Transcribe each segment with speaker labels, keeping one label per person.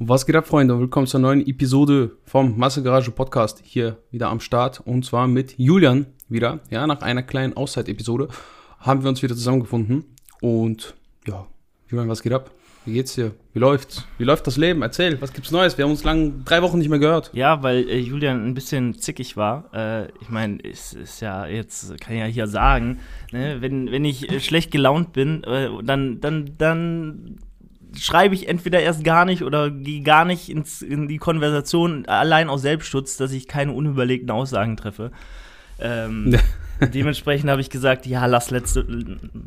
Speaker 1: Was geht ab, Freunde? Willkommen zur neuen Episode vom Massegarage Podcast. Hier wieder am Start und zwar mit Julian wieder. Ja, nach einer kleinen Auszeit-Episode haben wir uns wieder zusammengefunden. Und ja, Julian, was geht ab? Wie geht's dir? Wie läuft's? Wie läuft das Leben? Erzähl, was gibt's Neues? Wir haben uns lang drei Wochen nicht mehr gehört.
Speaker 2: Ja, weil äh, Julian ein bisschen zickig war. Äh, ich meine, es ist ja jetzt, kann ich ja hier sagen, ne, wenn, wenn ich äh, schlecht gelaunt bin, äh, dann, dann, dann schreibe ich entweder erst gar nicht oder gehe gar nicht ins, in die Konversation allein aus Selbstschutz, dass ich keine unüberlegten Aussagen treffe. Ähm, dementsprechend habe ich gesagt, ja, lass, letzte,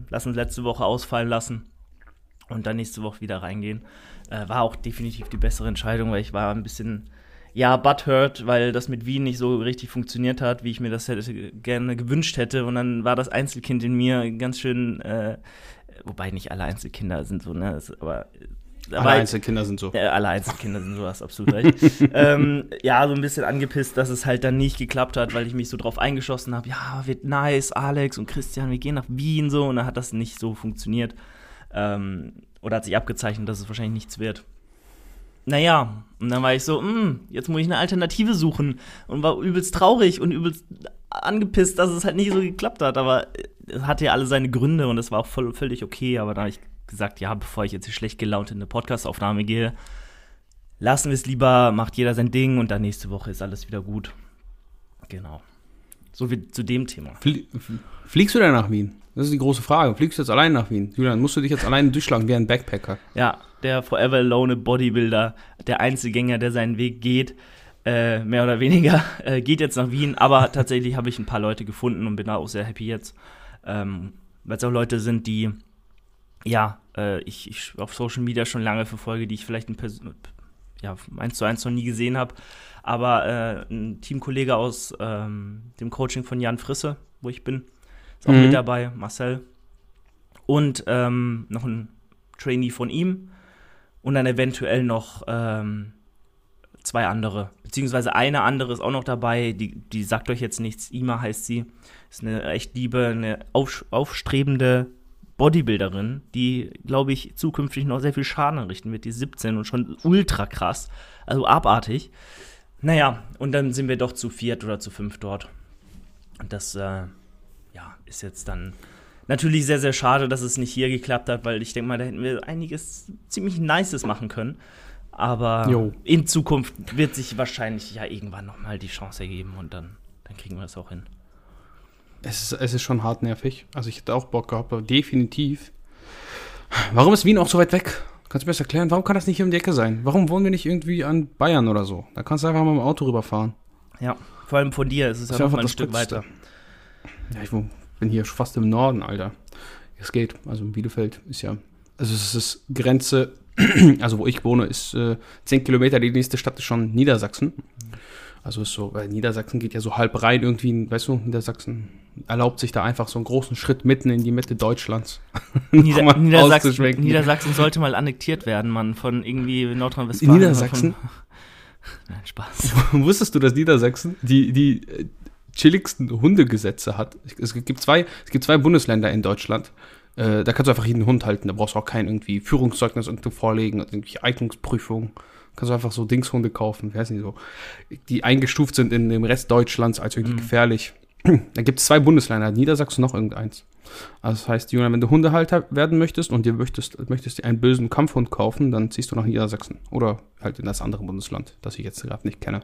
Speaker 2: lass uns letzte Woche ausfallen lassen und dann nächste Woche wieder reingehen. Äh, war auch definitiv die bessere Entscheidung, weil ich war ein bisschen, ja, butthurt, weil das mit Wien nicht so richtig funktioniert hat, wie ich mir das hätte, gerne gewünscht hätte. Und dann war das Einzelkind in mir ganz schön, äh, wobei nicht alle Einzelkinder sind so, ne? Das, aber
Speaker 1: alle Einzelkinder sind so.
Speaker 2: Ja, alle Einzelkinder sind so, hast absolut recht. ähm, ja, so ein bisschen angepisst, dass es halt dann nicht geklappt hat, weil ich mich so drauf eingeschossen habe, ja, wird nice, Alex und Christian, wir gehen nach Wien so und dann hat das nicht so funktioniert. Ähm, oder hat sich abgezeichnet, dass es wahrscheinlich nichts wird. Naja, und dann war ich so, hm, jetzt muss ich eine Alternative suchen und war übelst traurig und übelst angepisst, dass es halt nicht so geklappt hat, aber es hatte ja alle seine Gründe und es war auch voll, völlig okay, aber da habe ich gesagt, ja, bevor ich jetzt hier schlecht gelaunt in eine Podcastaufnahme gehe, lassen wir es lieber, macht jeder sein Ding und dann nächste Woche ist alles wieder gut. Genau. So wie zu dem Thema.
Speaker 1: Fliegst du denn nach Wien? Das ist die große Frage. Fliegst du jetzt allein nach Wien? Julian, musst du dich jetzt alleine durchschlagen wie ein Backpacker?
Speaker 2: Ja, der Forever Alone Bodybuilder, der Einzelgänger, der seinen Weg geht, äh, mehr oder weniger, äh, geht jetzt nach Wien. Aber tatsächlich habe ich ein paar Leute gefunden und bin da auch sehr happy jetzt. Ähm, Weil es auch Leute sind, die, ja, äh, ich, ich auf Social Media schon lange verfolge, die ich vielleicht ein ja, eins zu eins noch nie gesehen habe. Aber äh, ein Teamkollege aus ähm, dem Coaching von Jan Frisse, wo ich bin, ist auch mhm. mit dabei, Marcel. Und ähm, noch ein Trainee von ihm. Und dann eventuell noch ähm, zwei andere. Beziehungsweise eine andere ist auch noch dabei. Die, die sagt euch jetzt nichts. Ima heißt sie. Ist eine echt liebe, eine auf, aufstrebende Bodybuilderin, die, glaube ich, zukünftig noch sehr viel Schaden anrichten wird. Die 17 und schon ultra krass. Also abartig. Naja, und dann sind wir doch zu viert oder zu fünf dort. Und das, äh, ja, ist jetzt dann natürlich sehr, sehr schade, dass es nicht hier geklappt hat, weil ich denke mal, da hätten wir einiges ziemlich Nices machen können. Aber jo. in Zukunft wird sich wahrscheinlich ja irgendwann nochmal die Chance ergeben und dann, dann kriegen wir das auch hin.
Speaker 1: Es ist, es ist schon hartnervig. Also ich hätte auch Bock gehabt, aber definitiv. Warum ist Wien auch so weit weg? Kannst du mir das erklären? Warum kann das nicht hier um die Ecke sein? Warum wohnen wir nicht irgendwie an Bayern oder so? Da kannst du einfach mal mit dem Auto rüberfahren.
Speaker 2: Ja, vor allem von dir ist es ja noch mal ein Stück weiter.
Speaker 1: Ja, ich bin hier fast im Norden, Alter. Es geht. Also Bielefeld ist ja. Also es ist Grenze, also wo ich wohne, ist äh, 10 Kilometer. Die nächste Stadt ist schon Niedersachsen. Also ist so, weil Niedersachsen geht ja so halb rein irgendwie, weißt du, Niedersachsen erlaubt sich da einfach so einen großen Schritt mitten in die Mitte Deutschlands.
Speaker 2: Nieder Niedersachsen, Niedersachsen sollte mal annektiert werden, man, von irgendwie Nordrhein-Westfalen.
Speaker 1: Niedersachsen? Nein, Spaß. Wusstest du, dass Niedersachsen die, die äh, chilligsten Hundegesetze hat? Es gibt zwei, es gibt zwei Bundesländer in Deutschland. Äh, da kannst du einfach jeden Hund halten. Da brauchst du auch kein irgendwie Führungszeugnis irgendwo vorlegen, irgendwie Eignungsprüfung. Kannst du einfach so Dingshunde kaufen, wer ist nicht so, die eingestuft sind in dem Rest Deutschlands als irgendwie mhm. gefährlich. Da gibt es zwei Bundesländer, Niedersachsen noch irgendeins. Also das heißt, Julian, wenn du Hundehalter werden möchtest und dir möchtest, möchtest dir einen bösen Kampfhund kaufen, dann ziehst du nach Niedersachsen. Oder halt in das andere Bundesland, das ich jetzt gerade nicht kenne.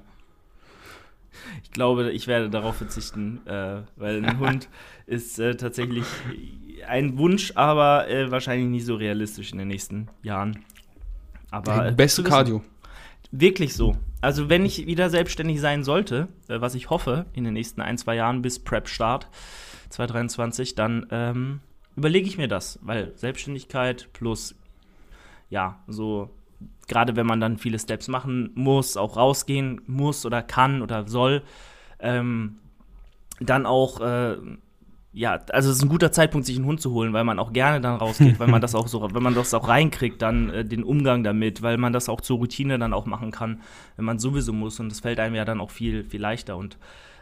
Speaker 2: Ich glaube, ich werde darauf verzichten, äh, weil ein Hund ist äh, tatsächlich ein Wunsch, aber äh, wahrscheinlich nicht so realistisch in den nächsten Jahren.
Speaker 1: Aber beste Cardio.
Speaker 2: Wirklich so. Also wenn ich wieder selbstständig sein sollte, äh, was ich hoffe in den nächsten ein, zwei Jahren bis Prep-Start 2023, dann ähm, überlege ich mir das, weil Selbstständigkeit plus, ja, so, gerade wenn man dann viele Steps machen muss, auch rausgehen muss oder kann oder soll, ähm, dann auch äh, ja, also es ist ein guter Zeitpunkt, sich einen Hund zu holen, weil man auch gerne dann rausgeht, weil man das auch so, wenn man das auch reinkriegt, dann äh, den Umgang damit, weil man das auch zur Routine dann auch machen kann, wenn man sowieso muss und das fällt einem ja dann auch viel, viel leichter und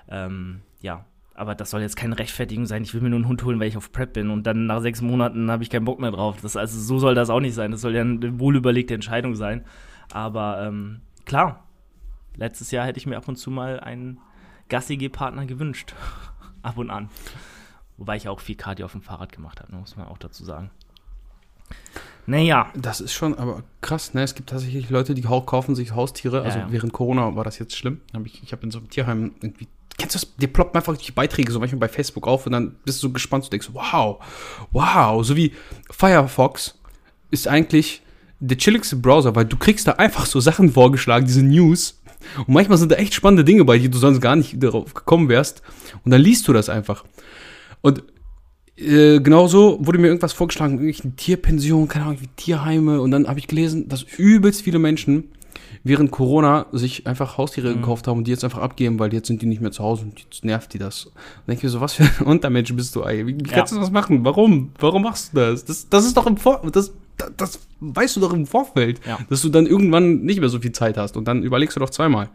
Speaker 2: ähm, ja, aber das soll jetzt keine Rechtfertigung sein, ich will mir nur einen Hund holen, weil ich auf Prep bin und dann nach sechs Monaten habe ich keinen Bock mehr drauf. Das, also so soll das auch nicht sein, das soll ja eine wohlüberlegte Entscheidung sein. Aber ähm, klar, letztes Jahr hätte ich mir ab und zu mal einen Gassi-Partner gewünscht. ab und an. Wobei ich auch viel Cardio auf dem Fahrrad gemacht habe, muss man auch dazu sagen.
Speaker 1: Naja. Das ist schon aber krass, ne? Es gibt tatsächlich Leute, die kaufen sich Haustiere. Also ja, ja. während Corona war das jetzt schlimm. Hab ich ich habe in so einem Tierheim irgendwie. Kennst du das? Dir ploppen einfach die Beiträge so manchmal bei Facebook auf und dann bist du so gespannt und denkst, wow, wow. So wie Firefox ist eigentlich der chilligste Browser, weil du kriegst da einfach so Sachen vorgeschlagen, diese News. Und manchmal sind da echt spannende Dinge bei, die du sonst gar nicht darauf gekommen wärst. Und dann liest du das einfach. Und äh, genauso wurde mir irgendwas vorgeschlagen, irgendwelche Tierpensionen, keine Ahnung, wie Tierheime. Und dann habe ich gelesen, dass übelst viele Menschen während Corona sich einfach Haustiere mhm. gekauft haben und die jetzt einfach abgeben, weil jetzt sind die nicht mehr zu Hause und jetzt nervt die das. Und denke ich mir so, was für ein Untermensch bist du, ey? Wie, wie kannst ja. du das machen? Warum? Warum machst du das? Das, das ist doch im Vor das, das, das weißt du doch im Vorfeld, ja. dass du dann irgendwann nicht mehr so viel Zeit hast und dann überlegst du doch zweimal.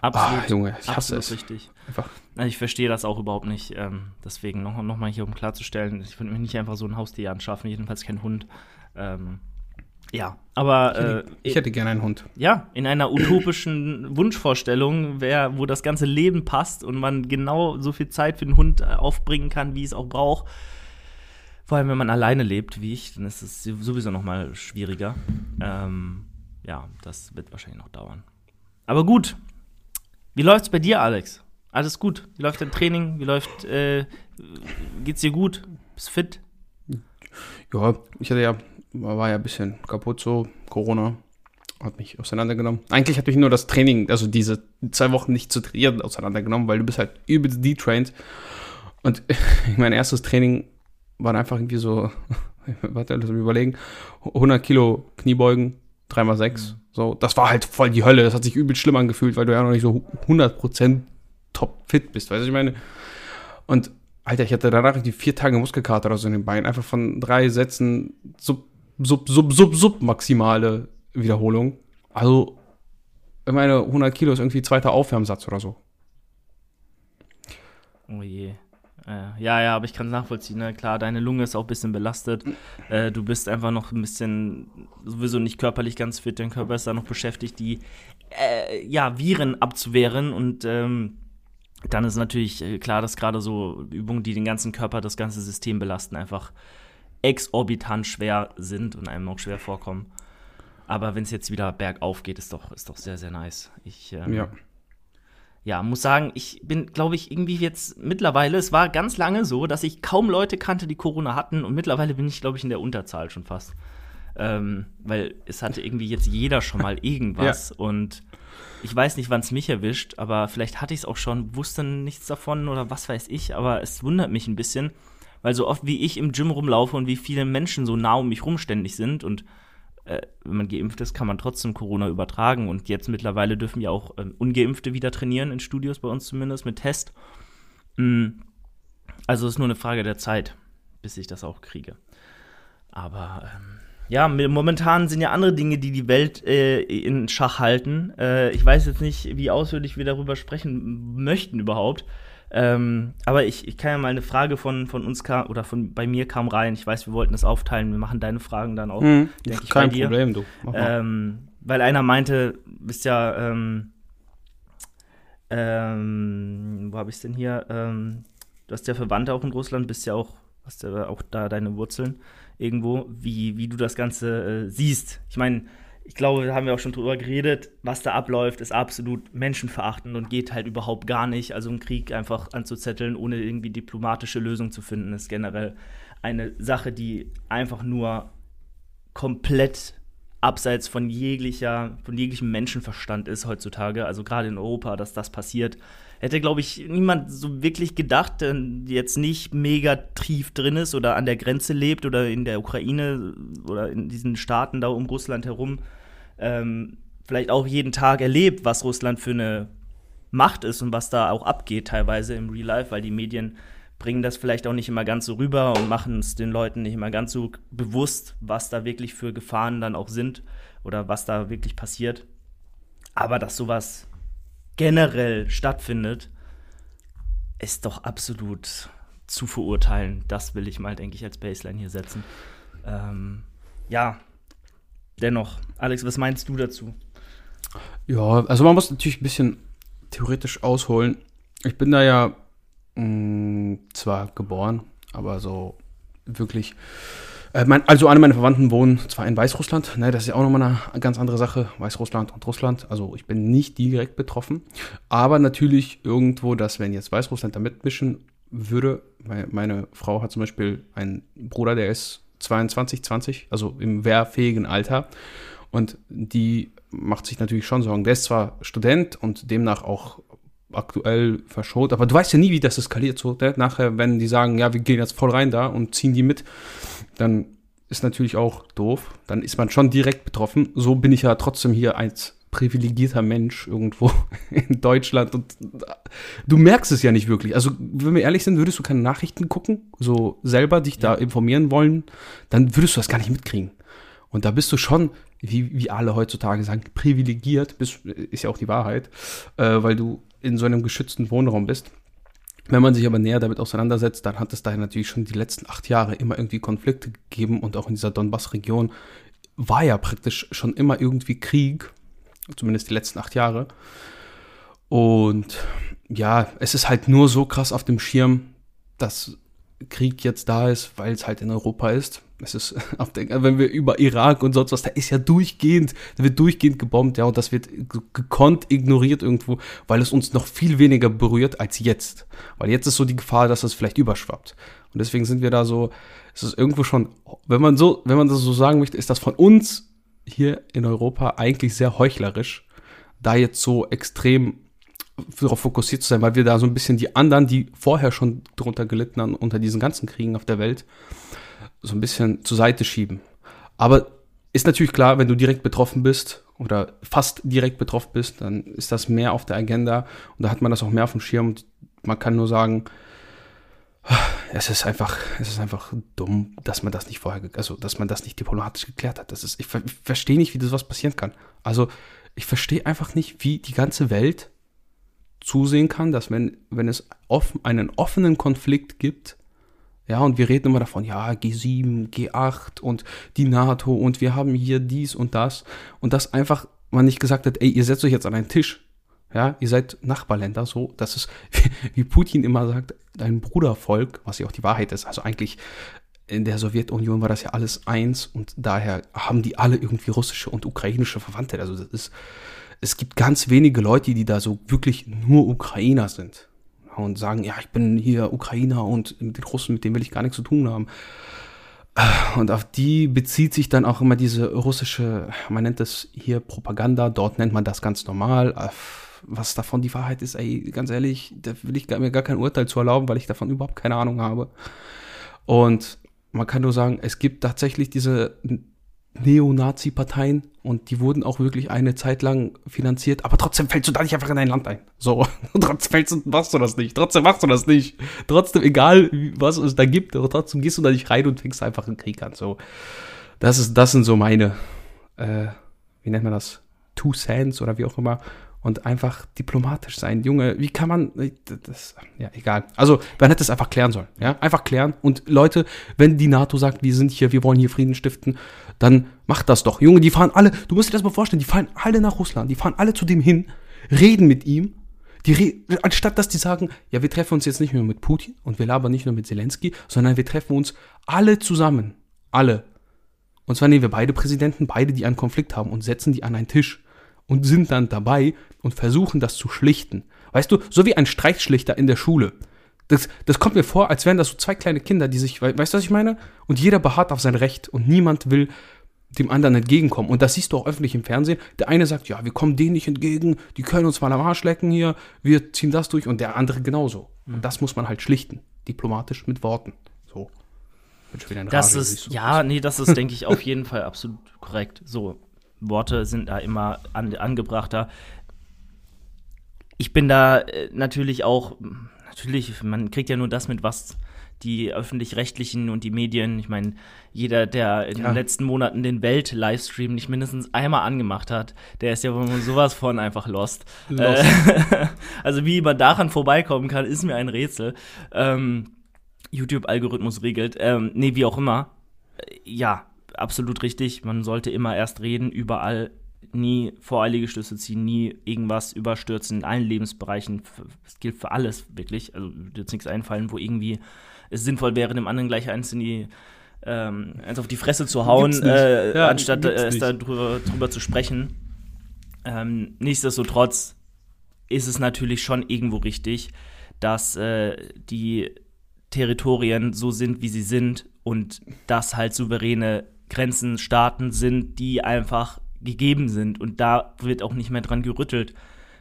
Speaker 2: Absolut. Ah, Junge, ich hasse absolut es. richtig. Einfach. Ich verstehe das auch überhaupt nicht. Ähm, deswegen noch, noch mal hier, um klarzustellen, ich würde mir nicht einfach so ein Haustier anschaffen, jedenfalls kein Hund. Ähm, ja, aber.
Speaker 1: Ich hätte, äh, ich hätte gerne einen Hund.
Speaker 2: Ja, in einer utopischen Wunschvorstellung, wär, wo das ganze Leben passt und man genau so viel Zeit für den Hund äh, aufbringen kann, wie es auch braucht. Vor allem, wenn man alleine lebt, wie ich, dann ist es sowieso noch mal schwieriger. Ähm, ja, das wird wahrscheinlich noch dauern. Aber gut, wie läuft's bei dir, Alex? Alles gut? Wie läuft dein Training? Wie läuft, äh, geht's dir gut? Bist fit?
Speaker 1: Ja, ich hatte ja, war ja ein bisschen kaputt so, Corona hat mich auseinandergenommen. Eigentlich hatte ich nur das Training, also diese zwei Wochen nicht zu trainieren, auseinandergenommen, weil du bist halt übelst detrained. Und mein erstes Training war einfach irgendwie so, warte, lass mich überlegen, 100 Kilo Kniebeugen, 3x6. Mhm. So, das war halt voll die Hölle. Das hat sich übel schlimm angefühlt, weil du ja noch nicht so 100% top fit bist. Weißt du, ich meine? Und, Alter, ich hatte danach die vier Tage Muskelkater oder so in den Beinen. Einfach von drei Sätzen sub, sub, sub, sub, sub maximale Wiederholung. Also, ich meine, 100 Kilo ist irgendwie zweiter Aufwärmsatz oder so.
Speaker 2: Oh je. Äh, ja, ja, aber ich kann es nachvollziehen. Ne? Klar, deine Lunge ist auch ein bisschen belastet. Äh, du bist einfach noch ein bisschen sowieso nicht körperlich ganz fit. Dein Körper ist da noch beschäftigt, die äh, ja, Viren abzuwehren. Und ähm, dann ist natürlich äh, klar, dass gerade so Übungen, die den ganzen Körper, das ganze System belasten, einfach exorbitant schwer sind und einem auch schwer vorkommen. Aber wenn es jetzt wieder bergauf geht, ist doch, ist doch sehr, sehr nice. Ich, ähm, ja ja, muss sagen, ich bin, glaube ich, irgendwie jetzt mittlerweile, es war ganz lange so, dass ich kaum Leute kannte, die Corona hatten und mittlerweile bin ich, glaube ich, in der Unterzahl schon fast. Ähm, weil es hatte irgendwie jetzt jeder schon mal irgendwas ja. und ich weiß nicht, wann es mich erwischt, aber vielleicht hatte ich es auch schon, wusste nichts davon oder was weiß ich, aber es wundert mich ein bisschen, weil so oft wie ich im Gym rumlaufe und wie viele Menschen so nah um mich rumständig sind und äh, wenn man geimpft ist, kann man trotzdem Corona übertragen. Und jetzt mittlerweile dürfen ja auch ähm, Ungeimpfte wieder trainieren in Studios, bei uns zumindest, mit Test. Mhm. Also es ist nur eine Frage der Zeit, bis ich das auch kriege. Aber ähm, ja, momentan sind ja andere Dinge, die die Welt äh, in Schach halten. Äh, ich weiß jetzt nicht, wie ausführlich wir darüber sprechen möchten überhaupt. Ähm, aber ich, ich kann ja mal eine Frage von, von uns kam, oder von bei mir kam rein. Ich weiß, wir wollten das aufteilen. Wir machen deine Fragen dann auch, mhm, denke ich,
Speaker 1: kein bei dir. Problem, du.
Speaker 2: Ähm, weil einer meinte, bist ja, ähm, ähm, wo habe ich es denn hier? Ähm, du hast ja Verwandte auch in Russland, bist ja auch, hast ja auch da deine Wurzeln irgendwo, wie, wie du das Ganze äh, siehst. Ich meine, ich glaube, da haben wir auch schon drüber geredet, was da abläuft, ist absolut menschenverachtend und geht halt überhaupt gar nicht. Also einen Krieg einfach anzuzetteln, ohne irgendwie diplomatische Lösung zu finden, ist generell eine Sache, die einfach nur komplett abseits von jeglicher, von jeglichem Menschenverstand ist heutzutage. Also gerade in Europa, dass das passiert. Hätte, glaube ich, niemand so wirklich gedacht, der jetzt nicht mega tief drin ist oder an der Grenze lebt oder in der Ukraine oder in diesen Staaten da um Russland herum ähm, vielleicht auch jeden Tag erlebt, was Russland für eine Macht ist und was da auch abgeht teilweise im Real Life, weil die Medien bringen das vielleicht auch nicht immer ganz so rüber und machen es den Leuten nicht immer ganz so bewusst, was da wirklich für Gefahren dann auch sind oder was da wirklich passiert. Aber dass sowas generell stattfindet, ist doch absolut zu verurteilen. Das will ich mal, denke ich, als Baseline hier setzen. Ähm, ja, dennoch. Alex, was meinst du dazu?
Speaker 1: Ja, also man muss natürlich ein bisschen theoretisch ausholen. Ich bin da ja mh, mm, zwar geboren, aber so wirklich. Äh, mein, also alle meine Verwandten wohnen zwar in Weißrussland, ne, das ist ja auch nochmal eine ganz andere Sache, Weißrussland und Russland. Also ich bin nicht direkt betroffen, aber natürlich irgendwo, dass wenn jetzt Weißrussland da mitmischen würde, weil meine Frau hat zum Beispiel einen Bruder, der ist 22, 20, also im wehrfähigen Alter. Und die macht sich natürlich schon Sorgen. Der ist zwar Student und demnach auch aktuell verschont, aber du weißt ja nie, wie das eskaliert. So, ne? nachher, wenn die sagen, ja, wir gehen jetzt voll rein da und ziehen die mit, dann ist natürlich auch doof. Dann ist man schon direkt betroffen. So bin ich ja trotzdem hier als privilegierter Mensch irgendwo in Deutschland und du merkst es ja nicht wirklich. Also, wenn wir ehrlich sind, würdest du keine Nachrichten gucken, so selber dich da informieren wollen, dann würdest du das gar nicht mitkriegen. Und da bist du schon, wie, wie alle heutzutage sagen, privilegiert, bist, ist ja auch die Wahrheit, äh, weil du in so einem geschützten Wohnraum bist. Wenn man sich aber näher damit auseinandersetzt, dann hat es da natürlich schon die letzten acht Jahre immer irgendwie Konflikte gegeben und auch in dieser Donbass-Region war ja praktisch schon immer irgendwie Krieg, zumindest die letzten acht Jahre. Und ja, es ist halt nur so krass auf dem Schirm, dass Krieg jetzt da ist, weil es halt in Europa ist. Es ist, der, wenn wir über Irak und sonst was, da ist ja durchgehend, da wird durchgehend gebombt, ja, und das wird gekonnt ignoriert irgendwo, weil es uns noch viel weniger berührt als jetzt. Weil jetzt ist so die Gefahr, dass es vielleicht überschwappt. Und deswegen sind wir da so, es ist irgendwo schon, wenn man so, wenn man das so sagen möchte, ist das von uns hier in Europa eigentlich sehr heuchlerisch, da jetzt so extrem darauf fokussiert zu sein, weil wir da so ein bisschen die anderen, die vorher schon drunter gelitten haben, unter diesen ganzen Kriegen auf der Welt, so ein bisschen zur Seite schieben. Aber ist natürlich klar, wenn du direkt betroffen bist oder fast direkt betroffen bist, dann ist das mehr auf der Agenda und da hat man das auch mehr auf dem Schirm und man kann nur sagen, es ist einfach, es ist einfach dumm, dass man das nicht vorher, also dass man das nicht diplomatisch geklärt hat. Das ist, ich, ich verstehe nicht, wie das was passieren kann. Also ich verstehe einfach nicht, wie die ganze Welt zusehen kann, dass wenn, wenn es offen, einen offenen Konflikt gibt, ja, und wir reden immer davon, ja, G7, G8 und die NATO und wir haben hier dies und das und das einfach man nicht gesagt hat, ey, ihr setzt euch jetzt an einen Tisch. Ja, ihr seid Nachbarländer, so, das ist, wie Putin immer sagt, dein Brudervolk, was ja auch die Wahrheit ist. Also eigentlich in der Sowjetunion war das ja alles eins und daher haben die alle irgendwie russische und ukrainische Verwandte. Also das ist, es gibt ganz wenige Leute, die da so wirklich nur Ukrainer sind und sagen, ja, ich bin hier Ukrainer und mit den Russen, mit denen will ich gar nichts zu tun haben. Und auf die bezieht sich dann auch immer diese russische, man nennt das hier Propaganda, dort nennt man das ganz normal. Was davon die Wahrheit ist, ey, ganz ehrlich, da will ich mir gar kein Urteil zu erlauben, weil ich davon überhaupt keine Ahnung habe. Und man kann nur sagen, es gibt tatsächlich diese Neonazi-Parteien und die wurden auch wirklich eine Zeit lang finanziert, aber trotzdem fällst du da nicht einfach in dein Land ein. So, trotzdem fällst du, machst du das nicht, trotzdem machst du das nicht. Trotzdem, egal was es da gibt, trotzdem gehst du da nicht rein und fängst einfach einen Krieg an. So, das ist, das sind so meine, äh, wie nennt man das? Two Cents oder wie auch immer und einfach diplomatisch sein. Junge, wie kann man, das, ja, egal. Also, man hätte es einfach klären sollen, ja, einfach klären. Und Leute, wenn die NATO sagt, wir sind hier, wir wollen hier Frieden stiften, dann macht das doch. Junge, die fahren alle, du musst dir das mal vorstellen, die fahren alle nach Russland, die fahren alle zu dem hin, reden mit ihm, die re anstatt dass die sagen, ja, wir treffen uns jetzt nicht nur mit Putin und wir labern nicht nur mit Zelensky, sondern wir treffen uns alle zusammen. Alle. Und zwar nehmen wir beide Präsidenten, beide, die einen Konflikt haben und setzen die an einen Tisch und sind dann dabei und versuchen das zu schlichten. Weißt du, so wie ein Streitschlichter in der Schule. Das, das kommt mir vor, als wären das so zwei kleine Kinder, die sich, weißt du, was ich meine? Und jeder beharrt auf sein Recht und niemand will dem anderen entgegenkommen. Und das siehst du auch öffentlich im Fernsehen. Der eine sagt, ja, wir kommen denen nicht entgegen, die können uns mal am Arsch lecken hier, wir ziehen das durch und der andere genauso. Und mhm. das muss man halt schlichten, diplomatisch mit Worten. So.
Speaker 2: Das Rage, ist, ja, nee, das ist, denke ich, auf jeden Fall absolut korrekt. So, Worte sind da immer an, angebrachter. Ich bin da äh, natürlich auch, natürlich, man kriegt ja nur das mit, was die öffentlich-rechtlichen und die Medien, ich meine, jeder, der in ja. den letzten Monaten den Welt-Livestream nicht mindestens einmal angemacht hat, der ist ja sowas von einfach lost. lost. Äh, also wie man daran vorbeikommen kann, ist mir ein Rätsel. Ähm, YouTube-Algorithmus regelt. Ähm, nee, wie auch immer. Äh, ja, absolut richtig. Man sollte immer erst reden, überall nie voreilige Schlüsse ziehen, nie irgendwas überstürzen in allen Lebensbereichen. Das gilt für alles, wirklich. Also wird jetzt nichts einfallen, wo irgendwie es sinnvoll wäre, dem anderen gleich eins in die ähm, eins auf die Fresse zu hauen, äh, ja, anstatt äh, es darüber drüber zu sprechen. Ähm, nichtsdestotrotz ist es natürlich schon irgendwo richtig, dass äh, die Territorien so sind, wie sie sind und dass halt souveräne Grenzen, Staaten sind, die einfach gegeben sind und da wird auch nicht mehr dran gerüttelt.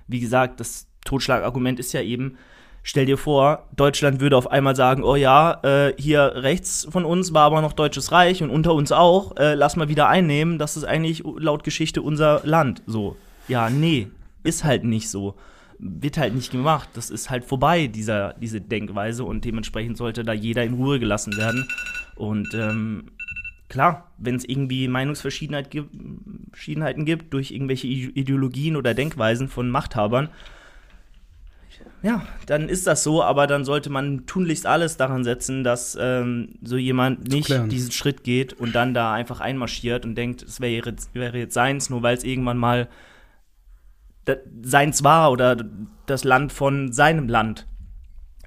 Speaker 2: Wie gesagt, das Totschlagargument ist ja eben, stell dir vor, Deutschland würde auf einmal sagen, oh ja, äh, hier rechts von uns war aber noch Deutsches Reich und unter uns auch, äh, lass mal wieder einnehmen, das ist eigentlich laut Geschichte unser Land. So, ja, nee, ist halt nicht so. Wird halt nicht gemacht. Das ist halt vorbei, dieser, diese Denkweise und dementsprechend sollte da jeder in Ruhe gelassen werden. Und ähm, klar, wenn es irgendwie Meinungsverschiedenheit gibt, durch irgendwelche Ideologien oder Denkweisen von Machthabern, ja, dann ist das so, aber dann sollte man tunlichst alles daran setzen, dass ähm, so jemand nicht diesen Schritt geht und dann da einfach einmarschiert und denkt, es wäre jetzt, wäre jetzt seins, nur weil es irgendwann mal seins war oder das Land von seinem Land.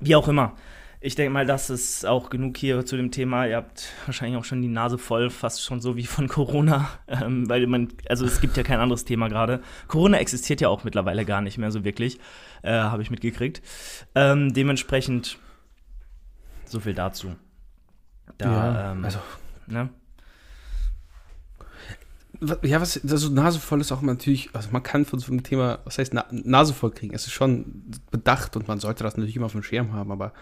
Speaker 2: Wie auch immer ich denke mal, das ist auch genug hier zu dem Thema. Ihr habt wahrscheinlich auch schon die Nase voll, fast schon so wie von Corona, ähm, weil man, also es gibt ja kein anderes Thema gerade. Corona existiert ja auch mittlerweile gar nicht mehr so wirklich, äh, habe ich mitgekriegt. Ähm, dementsprechend so viel dazu.
Speaker 1: Da, ja, ähm, also, ne? Ja, was, also nasevoll ist auch natürlich, also man kann von so einem Thema, was heißt na, nasevoll kriegen, es ist schon bedacht und man sollte das natürlich immer auf dem Schirm haben, aber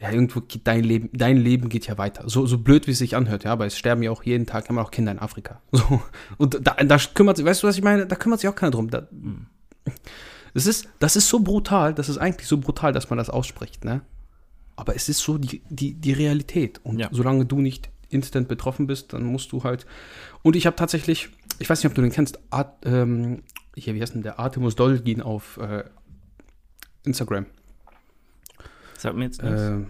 Speaker 1: ja, irgendwo geht dein Leben, dein Leben geht ja weiter. So, so blöd, wie es sich anhört, ja, aber es sterben ja auch jeden Tag immer noch Kinder in Afrika. So. Und da, da kümmert sich, weißt du, was ich meine? Da kümmert sich auch keiner drum. Da, das, ist, das ist so brutal, das ist eigentlich so brutal, dass man das ausspricht, ne? Aber es ist so die, die, die Realität. Und ja. solange du nicht instant betroffen bist, dann musst du halt. Und ich habe tatsächlich, ich weiß nicht, ob du den kennst, Art, ähm, hier, wie heißt denn der Artemus Dolgin auf äh, Instagram.
Speaker 2: Sag mir jetzt nichts. Äh,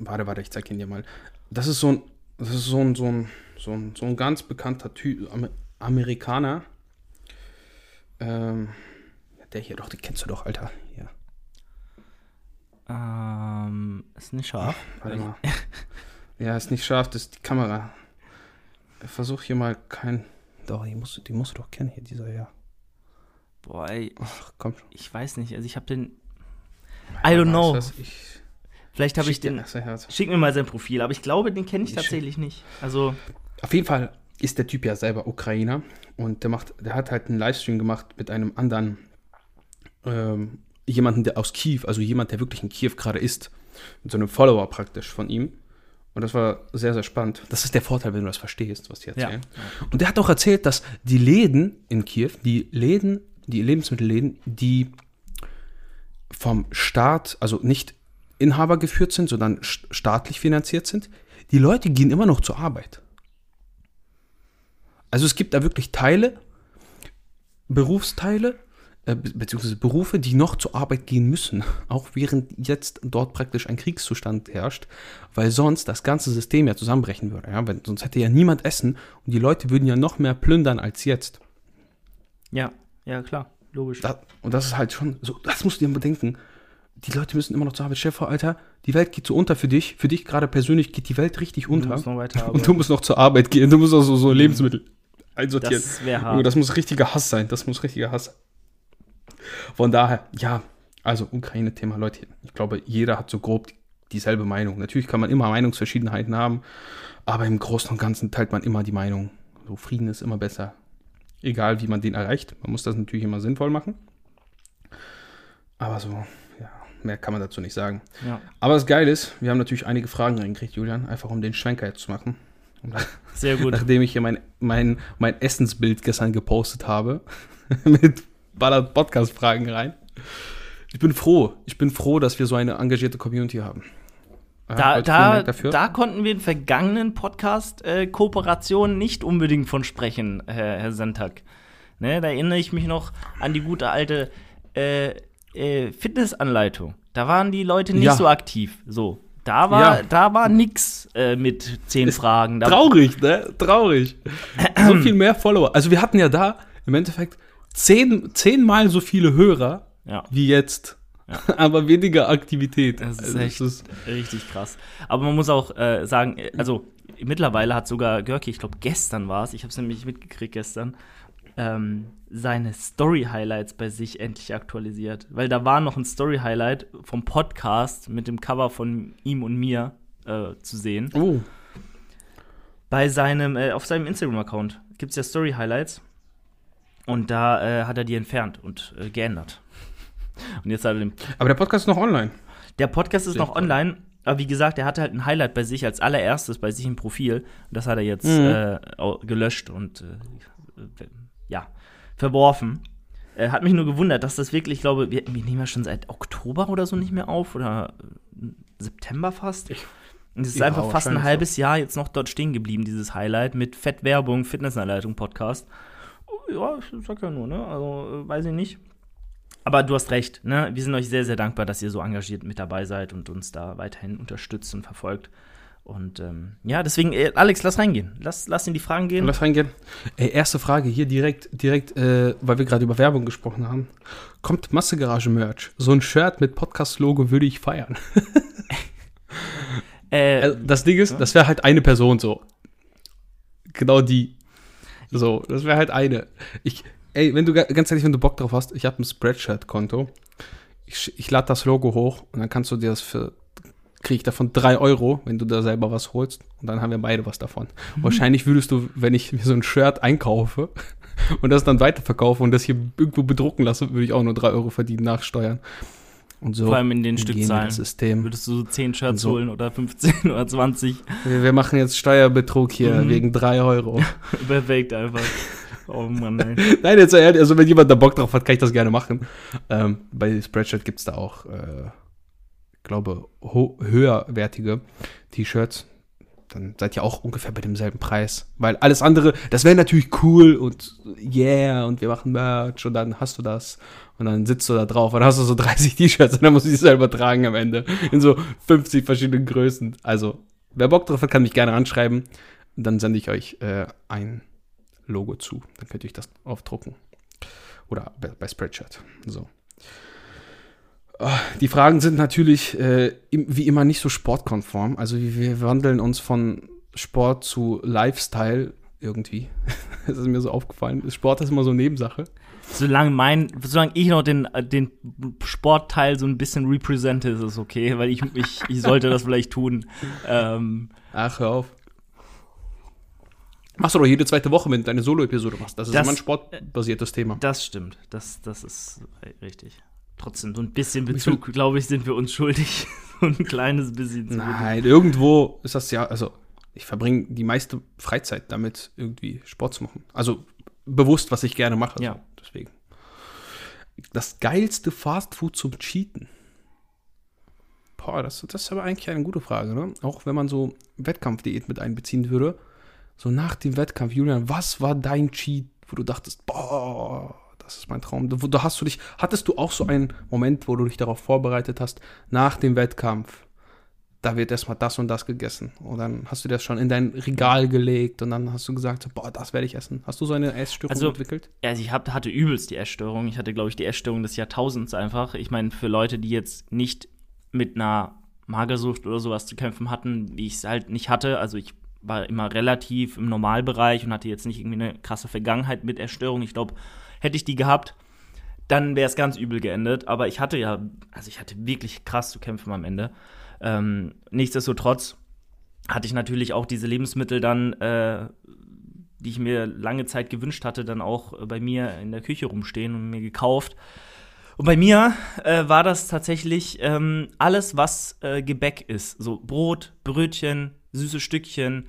Speaker 1: warte, warte, ich zeig ihn dir mal. Das ist so ein, das ist so ein, so ein, so ein, so ein ganz bekannter Typ, Amerikaner. Ähm, der hier doch, den kennst du doch, Alter. Ja.
Speaker 2: Ähm, ist nicht scharf.
Speaker 1: Warte mal. ja, ist nicht scharf, das ist die Kamera. Versuch hier mal kein. Doch, die musst, die musst du doch kennen hier, dieser, ja.
Speaker 2: Boah, ey. Ach, komm. Ich weiß nicht, also ich hab den. I don't know. Ich, Vielleicht habe ich den. Schick mir mal sein Profil, aber ich glaube, den kenne ich, ich tatsächlich nicht. Also.
Speaker 1: Auf jeden Fall ist der Typ ja selber Ukrainer und der macht, der hat halt einen Livestream gemacht mit einem anderen ähm, jemanden, der aus Kiew, also jemand, der wirklich in Kiew gerade ist, mit so einem Follower praktisch von ihm. Und das war sehr, sehr spannend. Das ist der Vorteil, wenn du das verstehst, was die erzählen. Ja. Und der hat auch erzählt, dass die Läden in Kiew, die Läden, die Lebensmittelläden, die vom Staat, also nicht Inhaber geführt sind, sondern staatlich finanziert sind, die Leute gehen immer noch zur Arbeit. Also es gibt da wirklich Teile, Berufsteile, äh, beziehungsweise Berufe, die noch zur Arbeit gehen müssen, auch während jetzt dort praktisch ein Kriegszustand herrscht, weil sonst das ganze System ja zusammenbrechen würde. Ja? Weil sonst hätte ja niemand Essen und die Leute würden ja noch mehr plündern als jetzt.
Speaker 2: Ja, ja, klar, logisch.
Speaker 1: Das, und das ist halt schon so, das musst du dir bedenken die Leute müssen immer noch zur Arbeit. Chef, Alter, die Welt geht so unter für dich. Für dich gerade persönlich geht die Welt richtig unter. Du musst noch weiter und du musst noch zur Arbeit gehen. Du musst auch so, so mhm. Lebensmittel einsortieren. Das wäre hart. Das muss richtiger Hass sein. Das muss richtiger Hass. Von daher, ja, also Ukraine-Thema, Leute. Ich glaube, jeder hat so grob dieselbe Meinung. Natürlich kann man immer Meinungsverschiedenheiten haben, aber im Großen und Ganzen teilt man immer die Meinung. So Frieden ist immer besser. Egal, wie man den erreicht. Man muss das natürlich immer sinnvoll machen. Aber so, mehr kann man dazu nicht sagen. Ja. Aber das Geile ist, wir haben natürlich einige Fragen reingekriegt, Julian, einfach um den Schwenker jetzt zu machen.
Speaker 2: Sehr gut.
Speaker 1: Nachdem ich hier mein, mein, mein Essensbild gestern gepostet habe, mit ballert Podcast-Fragen rein. Ich bin froh, ich bin froh, dass wir so eine engagierte Community haben.
Speaker 2: Da, da, da, konnten wir in vergangenen Podcast-Kooperationen äh, nicht unbedingt von sprechen, Herr, Herr Sentak. Ne, da erinnere ich mich noch an die gute alte äh, äh, Fitnessanleitung. Da waren die Leute nicht ja. so aktiv. So. Da war, ja. da war nix äh, mit zehn Ist Fragen. Da
Speaker 1: traurig, ne? Traurig. so viel mehr Follower. Also wir hatten ja da im Endeffekt zehn, zehnmal so viele Hörer ja. wie jetzt. Ja. Aber weniger Aktivität.
Speaker 2: Das ist also echt das ist richtig krass. Aber man muss auch äh, sagen, also mittlerweile hat sogar Görki, ich glaube gestern war es, ich habe es nämlich mitgekriegt gestern, ähm, seine Story-Highlights bei sich endlich aktualisiert. Weil da war noch ein Story-Highlight vom Podcast mit dem Cover von ihm und mir äh, zu sehen. Oh. Bei seinem, äh, auf seinem Instagram-Account gibt es ja Story-Highlights. Und da äh, hat er die entfernt und äh, geändert.
Speaker 1: Und jetzt hat er den. Aber der Podcast ist noch online.
Speaker 2: Der Podcast ist Sehr noch online. Aber wie gesagt, er hatte halt ein Highlight bei sich als allererstes bei sich im Profil. Und das hat er jetzt mhm. äh, gelöscht und äh, ja, verworfen. Äh, hat mich nur gewundert, dass das wirklich, ich glaube, wir, wir, nehmen ja schon seit Oktober oder so nicht mehr auf oder äh, September fast. Und es ist einfach fast ein halbes Jahr jetzt noch dort stehen geblieben, dieses Highlight mit Fettwerbung, Fitnessanleitung, Podcast. Ja, ich sag ja nur, ne? Also, äh, weiß ich nicht. Aber du hast recht, ne? Wir sind euch sehr, sehr dankbar, dass ihr so engagiert mit dabei seid und uns da weiterhin unterstützt und verfolgt. Und ähm, ja, deswegen, äh, Alex, lass reingehen. Lass, lass in die Fragen gehen.
Speaker 1: Lass reingehen. Ey, erste Frage hier direkt, direkt, äh, weil wir gerade über Werbung gesprochen haben. Kommt Massegarage-Merch? So ein Shirt mit Podcast-Logo würde ich feiern. äh, also, das Ding ist, das wäre halt eine Person so. Genau die. So, das wäre halt eine. Ich, ey, wenn du ganz ehrlich, wenn du Bock drauf hast, ich habe ein Spreadshirt-Konto. Ich, ich lade das Logo hoch und dann kannst du dir das für kriege ich davon drei Euro, wenn du da selber was holst. Und dann haben wir beide was davon. Mhm. Wahrscheinlich würdest du, wenn ich mir so ein Shirt einkaufe und das dann weiterverkaufe und das hier irgendwo bedrucken lasse, würde ich auch nur drei Euro verdienen nach Steuern.
Speaker 2: Und so
Speaker 1: Vor allem in den Stückzahlen.
Speaker 2: System. Würdest du so 10 Shirts so. holen oder 15 oder 20?
Speaker 1: Wir, wir machen jetzt Steuerbetrug hier mhm. wegen drei Euro.
Speaker 2: Perfekt einfach. Oh Mann, ey.
Speaker 1: Nein, jetzt ehrlich, also wenn jemand da Bock drauf hat, kann ich das gerne machen. Ähm, bei Spreadshirt gibt es da auch äh, glaube, höherwertige T-Shirts, dann seid ihr auch ungefähr bei demselben Preis. Weil alles andere, das wäre natürlich cool und yeah, und wir machen Merch und dann hast du das und dann sitzt du da drauf und dann hast du so 30 T-Shirts und dann musst du die selber tragen am Ende. In so 50 verschiedenen Größen. Also, wer Bock drauf hat, kann mich gerne anschreiben. Dann sende ich euch äh, ein Logo zu. Dann könnt ihr euch das aufdrucken. Oder bei Spreadshirt. So. Ah, die Fragen sind natürlich äh, wie immer nicht so sportkonform. Also wir wandeln uns von Sport zu Lifestyle irgendwie. das ist mir so aufgefallen. Sport ist immer so eine Nebensache.
Speaker 2: Solange mein, solange ich noch den, den Sportteil so ein bisschen represente, ist es okay, weil ich, ich, ich sollte das vielleicht tun. Ähm,
Speaker 1: Ach, hör auf. Machst du doch jede zweite Woche, wenn du deine Solo-Episode machst. Das ist das, immer ein sportbasiertes Thema.
Speaker 2: Das stimmt. Das, das ist richtig trotzdem so ein bisschen Bezug, glaube ich, sind wir uns schuldig. so ein kleines bisschen.
Speaker 1: Nein, irgendwo ist das ja, also ich verbringe die meiste Freizeit damit, irgendwie Sport zu machen. Also bewusst, was ich gerne mache.
Speaker 2: Ja.
Speaker 1: So, deswegen. Das geilste Fastfood zum Cheaten. Boah, das, das ist aber eigentlich eine gute Frage, ne? Auch wenn man so Wettkampfdiät mit einbeziehen würde. So nach dem Wettkampf, Julian, was war dein Cheat, wo du dachtest, boah, das ist mein Traum. Da hast du dich, hattest du auch so einen Moment, wo du dich darauf vorbereitet hast, nach dem Wettkampf, da wird erstmal das und das gegessen. Und dann hast du das schon in dein Regal gelegt und dann hast du gesagt, boah, das werde ich essen. Hast du so eine Essstörung
Speaker 2: also,
Speaker 1: entwickelt?
Speaker 2: Also ich hab, hatte übelst die Essstörung. Ich hatte, glaube ich, die Essstörung des Jahrtausends einfach. Ich meine, für Leute, die jetzt nicht mit einer Magersucht oder sowas zu kämpfen hatten, wie ich es halt nicht hatte, also ich war immer relativ im Normalbereich und hatte jetzt nicht irgendwie eine krasse Vergangenheit mit Erstörung. Ich glaube, Hätte ich die gehabt, dann wäre es ganz übel geendet. Aber ich hatte ja, also ich hatte wirklich krass zu kämpfen am Ende. Ähm, nichtsdestotrotz hatte ich natürlich auch diese Lebensmittel dann, äh, die ich mir lange Zeit gewünscht hatte, dann auch bei mir in der Küche rumstehen und mir gekauft. Und bei mir äh, war das tatsächlich ähm, alles, was äh, Gebäck ist. So Brot, Brötchen, süße Stückchen,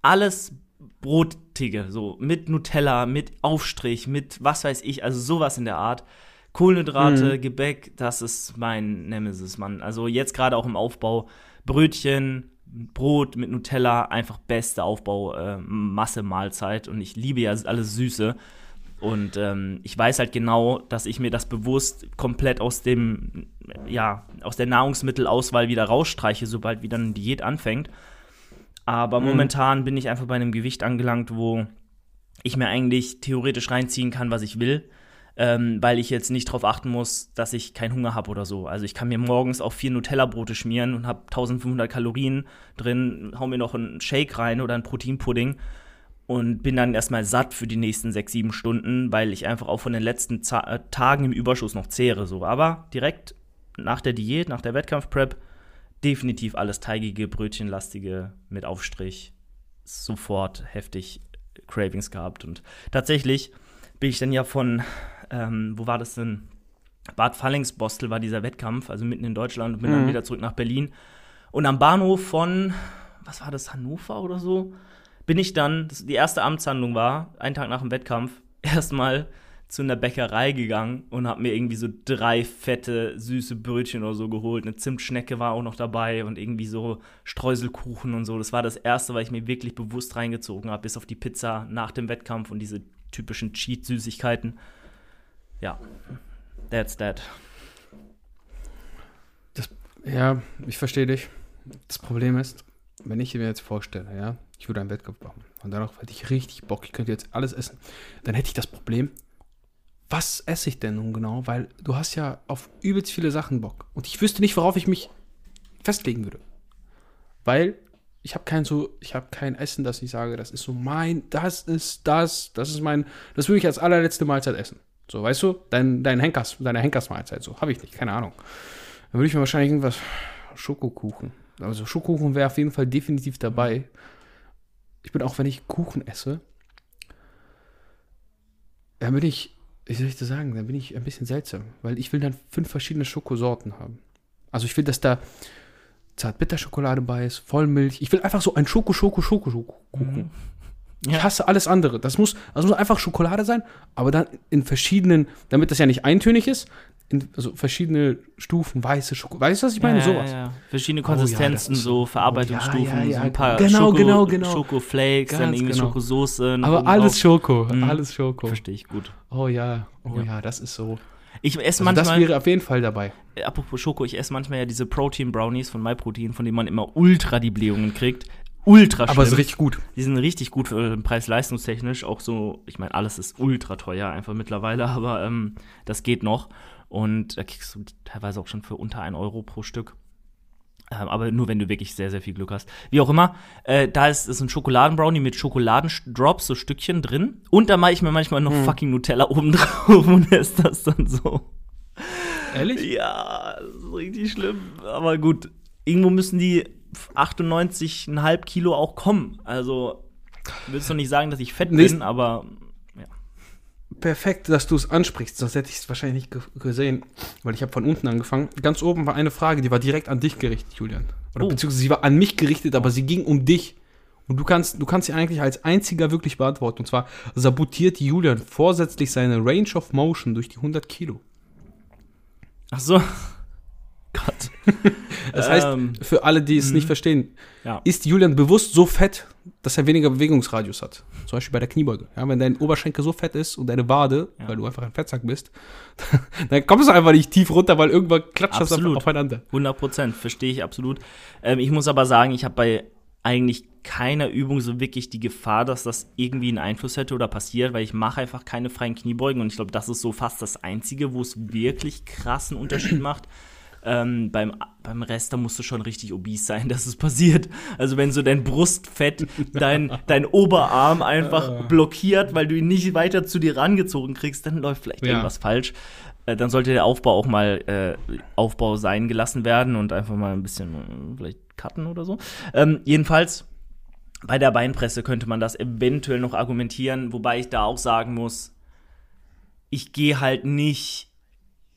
Speaker 2: alles Brotige, so mit Nutella, mit Aufstrich, mit was weiß ich, also sowas in der Art. Kohlenhydrate, mhm. Gebäck, das ist mein Nemesis, Mann. Also jetzt gerade auch im Aufbau. Brötchen, Brot mit Nutella, einfach beste Aufbau, äh, Masse, Mahlzeit. Und ich liebe ja alles Süße. Und ähm, ich weiß halt genau, dass ich mir das bewusst komplett aus dem, ja, aus der Nahrungsmittelauswahl wieder rausstreiche, sobald wieder eine Diät anfängt. Aber mhm. momentan bin ich einfach bei einem Gewicht angelangt, wo ich mir eigentlich theoretisch reinziehen kann, was ich will ähm, weil ich jetzt nicht darauf achten muss, dass ich keinen Hunger habe oder so. Also ich kann mir morgens auch vier Nutella-Brote schmieren und habe 1500 Kalorien drin, hau mir noch einen Shake rein oder einen Proteinpudding und bin dann erstmal satt für die nächsten sechs, sieben Stunden, weil ich einfach auch von den letzten Z äh, Tagen im Überschuss noch zehre. So. Aber direkt nach der Diät, nach der Wettkampfprep, definitiv alles teigige, brötchenlastige mit Aufstrich. Sofort heftig Cravings gehabt. Und tatsächlich bin ich dann ja von ähm, wo war das denn? Bad Fallingsbostel war dieser Wettkampf, also mitten in Deutschland und bin mhm. dann wieder zurück nach Berlin. Und am Bahnhof von, was war das, Hannover oder so, bin ich dann, die erste Amtshandlung war, einen Tag nach dem Wettkampf, erstmal zu einer Bäckerei gegangen und habe mir irgendwie so drei fette, süße Brötchen oder so geholt. Eine Zimtschnecke war auch noch dabei und irgendwie so Streuselkuchen und so. Das war das erste, was ich mir wirklich bewusst reingezogen habe, bis auf die Pizza nach dem Wettkampf und diese typischen Cheat-Süßigkeiten. Ja, that's that.
Speaker 1: Das, ja, ich verstehe dich. Das Problem ist, wenn ich mir jetzt vorstelle, ja, ich würde einen Wettkampf machen und darauf hätte ich richtig Bock, ich könnte jetzt alles essen, dann hätte ich das Problem, was esse ich denn nun genau? Weil du hast ja auf übelst viele Sachen Bock. Und ich wüsste nicht, worauf ich mich festlegen würde. Weil ich habe kein so, ich habe kein Essen, dass ich sage, das ist so mein, das ist das, das ist mein, das würde ich als allerletzte Mahlzeit essen. So, weißt du, dein, dein Henkers, deine Henkersmahlzeit, so, habe ich nicht, keine Ahnung. Dann würde ich mir wahrscheinlich irgendwas, Schokokuchen. Also Schokokuchen wäre auf jeden Fall definitiv dabei. Ich bin auch, wenn ich Kuchen esse, dann bin ich, wie soll ich das sagen, dann bin ich ein bisschen seltsam, weil ich will dann fünf verschiedene Schokosorten haben. Also ich will, dass da Zartbitterschokolade bei ist, Vollmilch. Ich will einfach so ein Schoko, Schoko, Schoko, Schoko. Mhm. Ja. Ich hasse alles andere. Das muss, das muss einfach Schokolade sein, aber dann in verschiedenen, damit das ja nicht eintönig ist, in, also verschiedene Stufen, weiße Schokolade. Weißt du, was ich meine?
Speaker 2: Ja,
Speaker 1: Sowas.
Speaker 2: Ja, Verschiedene Konsistenzen, oh, ja, so Verarbeitungsstufen,
Speaker 1: oh,
Speaker 2: so ein paar
Speaker 1: genau,
Speaker 2: Schoko,
Speaker 1: genau, genau.
Speaker 2: Schokoflakes, dann irgendwie genau. Schokosoße.
Speaker 1: Aber alles Schoko, mhm. alles Schoko.
Speaker 2: Verstehe ich gut.
Speaker 1: Oh ja, oh ja, das ist so.
Speaker 2: Ich esse also manchmal.
Speaker 1: Das wäre auf jeden Fall dabei.
Speaker 2: Äh, apropos Schoko, ich esse manchmal ja diese Protein Brownies von MyProtein, von denen man immer ultra die Blähungen kriegt ultra schlimm.
Speaker 1: Aber ist richtig gut.
Speaker 2: Die sind richtig gut für preis-leistungstechnisch. Auch so, ich meine, alles ist ultra teuer einfach mittlerweile, aber ähm, das geht noch. Und da kriegst du teilweise auch schon für unter 1 Euro pro Stück. Ähm, aber nur wenn du wirklich sehr, sehr viel Glück hast. Wie auch immer, äh, da ist, ist ein Schokoladenbrownie mit Schokoladendrops, so Stückchen drin. Und da mache ich mir manchmal noch hm. fucking Nutella oben drauf und esse das dann so.
Speaker 1: Ehrlich?
Speaker 2: Ja, das ist richtig schlimm. Aber gut, irgendwo müssen die 98,5 Kilo auch kommen. Also willst du nicht sagen, dass ich fett Nächst bin, aber.
Speaker 1: Perfekt, dass du es ansprichst, sonst hätte ich es wahrscheinlich nicht gesehen, weil ich habe von unten angefangen. Ganz oben war eine Frage, die war direkt an dich gerichtet, Julian. Oder oh. beziehungsweise sie war an mich gerichtet, aber sie ging um dich. Und du kannst, du kannst sie eigentlich als einziger wirklich beantworten. Und zwar sabotiert Julian vorsätzlich seine Range of Motion durch die 100 Kilo.
Speaker 2: Ach so.
Speaker 1: Gott. das heißt, ähm, für alle, die es nicht mhm. verstehen,
Speaker 2: ja.
Speaker 1: ist Julian bewusst so fett, dass er weniger Bewegungsradius hat. Zum Beispiel bei der Kniebeuge. Ja, wenn dein Oberschenkel so fett ist und deine Wade, ja. weil du einfach ein Fettsack bist, dann kommst du einfach nicht tief runter, weil irgendwann klatscht das aufeinander.
Speaker 2: 100 Prozent, verstehe ich absolut. Ähm, ich muss aber sagen, ich habe bei eigentlich keiner Übung so wirklich die Gefahr, dass das irgendwie einen Einfluss hätte oder passiert, weil ich mache einfach keine freien Kniebeugen und ich glaube, das ist so fast das Einzige, wo es wirklich krassen Unterschied macht. Ähm, beim, beim Rest, da musst du schon richtig obese sein, dass es passiert. Also wenn so dein Brustfett dein, dein Oberarm einfach blockiert, weil du ihn nicht weiter zu dir rangezogen kriegst, dann läuft vielleicht ja. irgendwas falsch. Äh, dann sollte der Aufbau auch mal äh, Aufbau sein gelassen werden und einfach mal ein bisschen äh, vielleicht cutten oder so. Ähm, jedenfalls bei der Beinpresse könnte man das eventuell noch argumentieren, wobei ich da auch sagen muss, ich gehe halt nicht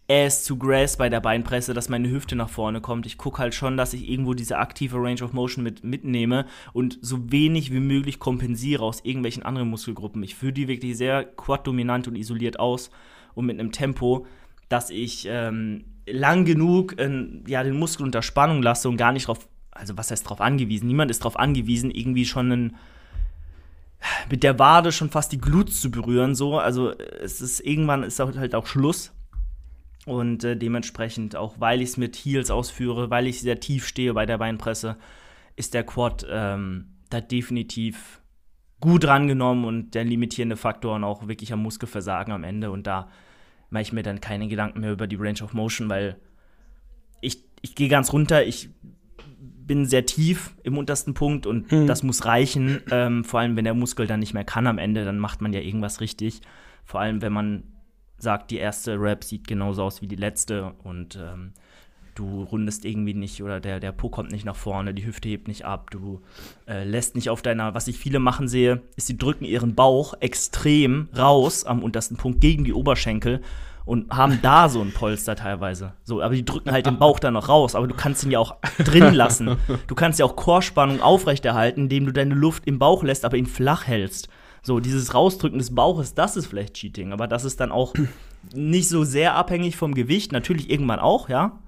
Speaker 2: Ass to Grass bei der Beinpresse, dass meine Hüfte nach vorne kommt. Ich gucke halt schon, dass ich irgendwo diese aktive Range of Motion mit, mitnehme und so wenig wie möglich kompensiere aus irgendwelchen anderen Muskelgruppen. Ich führe die wirklich sehr quad-dominant und isoliert aus und mit einem Tempo, dass ich ähm, lang genug äh, ja, den Muskel unter Spannung lasse und gar nicht drauf, also was heißt drauf angewiesen? Niemand ist drauf angewiesen, irgendwie schon einen mit der Wade schon fast die Glut zu berühren, so. Also es ist irgendwann ist halt auch Schluss. Und äh, dementsprechend, auch weil ich es mit Heels ausführe, weil ich sehr tief stehe bei der Beinpresse, ist der Quad ähm, da definitiv gut rangenommen und der limitierende Faktor und auch wirklich am Muskelversagen am Ende. Und da mache ich mir dann keine Gedanken mehr über die Range of Motion, weil ich, ich gehe ganz runter, ich bin sehr tief im untersten Punkt und mhm. das muss reichen. Ähm, vor allem, wenn der Muskel dann nicht mehr kann am Ende, dann macht man ja irgendwas richtig. Vor allem, wenn man sagt, die erste Rap sieht genauso aus wie die letzte und ähm, du rundest irgendwie nicht oder der, der Po kommt nicht nach vorne, die Hüfte hebt nicht ab, du äh, lässt nicht auf deiner, was ich viele machen sehe, ist, sie drücken ihren Bauch extrem raus am untersten Punkt gegen die Oberschenkel und haben da so ein Polster teilweise. So, aber die drücken halt den Bauch dann noch raus, aber du kannst ihn ja auch drin lassen. Du kannst ja auch Chorspannung aufrechterhalten, indem du deine Luft im Bauch lässt, aber ihn flach hältst. So, dieses Rausdrücken des Bauches, das ist vielleicht Cheating, aber das ist dann auch nicht so sehr abhängig vom Gewicht, natürlich irgendwann auch, ja.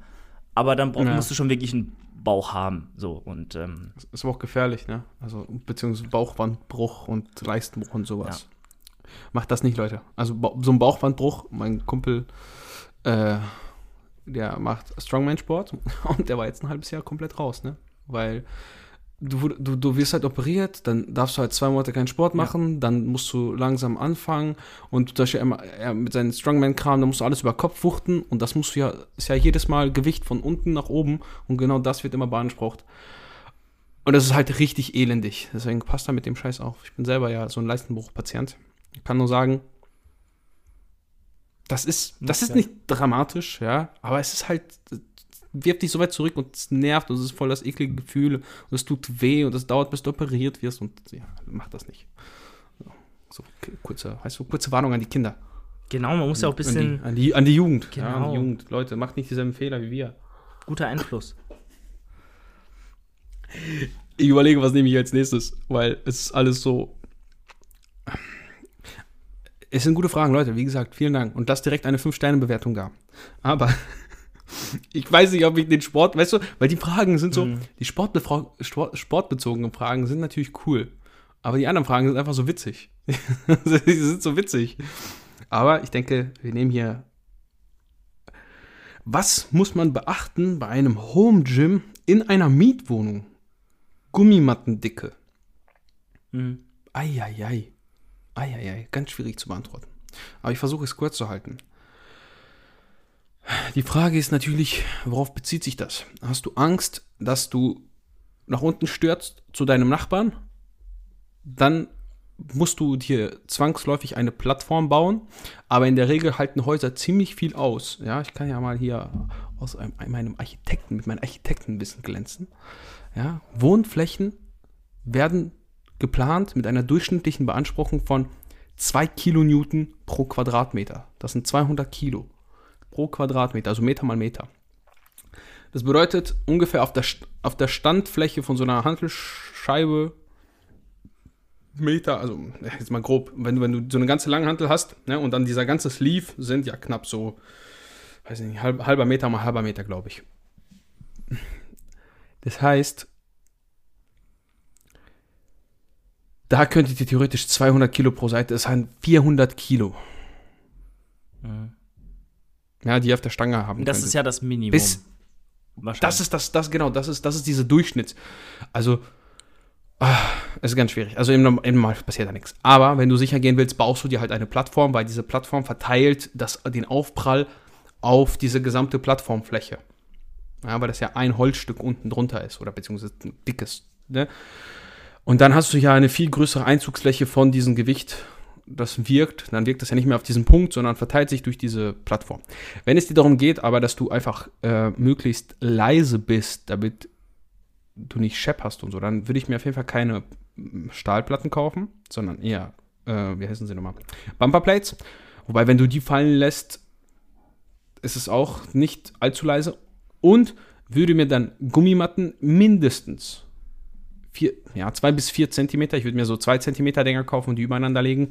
Speaker 2: Aber dann ja. musst du schon wirklich einen Bauch haben. So und ähm,
Speaker 1: das ist aber auch gefährlich, ne? Also beziehungsweise Bauchwandbruch und Leistenbruch und sowas. Ja. Macht das nicht, Leute. Also so ein Bauchwandbruch, mein Kumpel, äh, der macht Strongman-Sport und der war jetzt ein halbes Jahr komplett raus, ne? Weil du, du, du wirst halt operiert, dann darfst du halt zwei Monate keinen Sport machen, ja. dann musst du langsam anfangen und zum immer, er mit seinem Strongman-Kram, da musst du alles über Kopf wuchten und das musst du ja, ist ja jedes Mal Gewicht von unten nach oben und genau das wird immer beansprucht. Und das ist halt richtig elendig. Deswegen passt da mit dem Scheiß auf. Ich bin selber ja so ein Leistenbruch-Patient. Ich kann nur sagen, das ist, das ist nicht dramatisch, ja, aber es ist halt, wirft dich so weit zurück und es nervt und es ist voll das eklige Gefühl und es tut weh und es dauert, bis du operiert wirst und ja, mach das nicht. So, kurze, heißt so, kurze Warnung an die Kinder.
Speaker 2: Genau, man muss ja auch ein bisschen.
Speaker 1: An die, an die, an die Jugend. Genau. Ja, an die Jugend. Leute, macht nicht dieselben Fehler wie wir.
Speaker 2: Guter Einfluss.
Speaker 1: Ich überlege, was nehme ich als nächstes, weil es ist alles so. Es sind gute Fragen, Leute. Wie gesagt, vielen Dank. Und das direkt eine 5-Sterne-Bewertung da. Aber ich weiß nicht, ob ich den Sport, weißt du, weil die Fragen sind so, mhm. die Sportbefra Sport, sportbezogenen Fragen sind natürlich cool. Aber die anderen Fragen sind einfach so witzig. die sind so witzig. Aber ich denke, wir nehmen hier. Was muss man beachten bei einem Home Gym in einer Mietwohnung? Gummimattendicke. Mhm. Eieiei. Eieiei. Ganz schwierig zu beantworten. Aber ich versuche es kurz zu halten. Die Frage ist natürlich, worauf bezieht sich das? Hast du Angst, dass du nach unten stürzt zu deinem Nachbarn? Dann musst du dir zwangsläufig eine Plattform bauen, aber in der Regel halten Häuser ziemlich viel aus. Ja, ich kann ja mal hier aus einem, meinem Architekten, mit meinem Architektenwissen glänzen. Ja, Wohnflächen werden geplant mit einer durchschnittlichen Beanspruchung von 2 Kilonewton pro Quadratmeter. Das sind 200 Kilo pro Quadratmeter, also Meter mal Meter. Das bedeutet ungefähr auf der, auf der Standfläche von so einer Hantelscheibe Meter, also jetzt mal grob, wenn du, wenn du so eine ganze Langhantel hast ne, und dann dieser ganze Sleeve sind ja knapp so, weiß nicht, halb, halber Meter mal halber Meter, glaube ich. Das heißt, da könntet ihr theoretisch 200 Kilo pro Seite, das sind 400 Kilo. Mhm. Ja, die auf der Stange haben.
Speaker 2: Das könnte. ist ja das Minimum.
Speaker 1: Bis, das ist das, das, genau, das ist, das ist diese Durchschnitt. Also, ach, es ist ganz schwierig. Also im, im passiert da nichts. Aber wenn du sicher gehen willst, baust du dir halt eine Plattform, weil diese Plattform verteilt das, den Aufprall auf diese gesamte Plattformfläche. Ja, weil das ja ein Holzstück unten drunter ist oder beziehungsweise ein dickes. Ne? Und dann hast du ja eine viel größere Einzugsfläche von diesem Gewicht das wirkt, dann wirkt das ja nicht mehr auf diesen Punkt, sondern verteilt sich durch diese Plattform. Wenn es dir darum geht, aber dass du einfach äh, möglichst leise bist, damit du nicht schepperst und so, dann würde ich mir auf jeden Fall keine Stahlplatten kaufen, sondern eher, äh, wie heißen sie nochmal? Bumperplates. Wobei, wenn du die fallen lässt, ist es auch nicht allzu leise. Und würde mir dann Gummimatten mindestens vier, ja, zwei bis vier Zentimeter. Ich würde mir so zwei Zentimeter Dinger kaufen und die übereinander legen.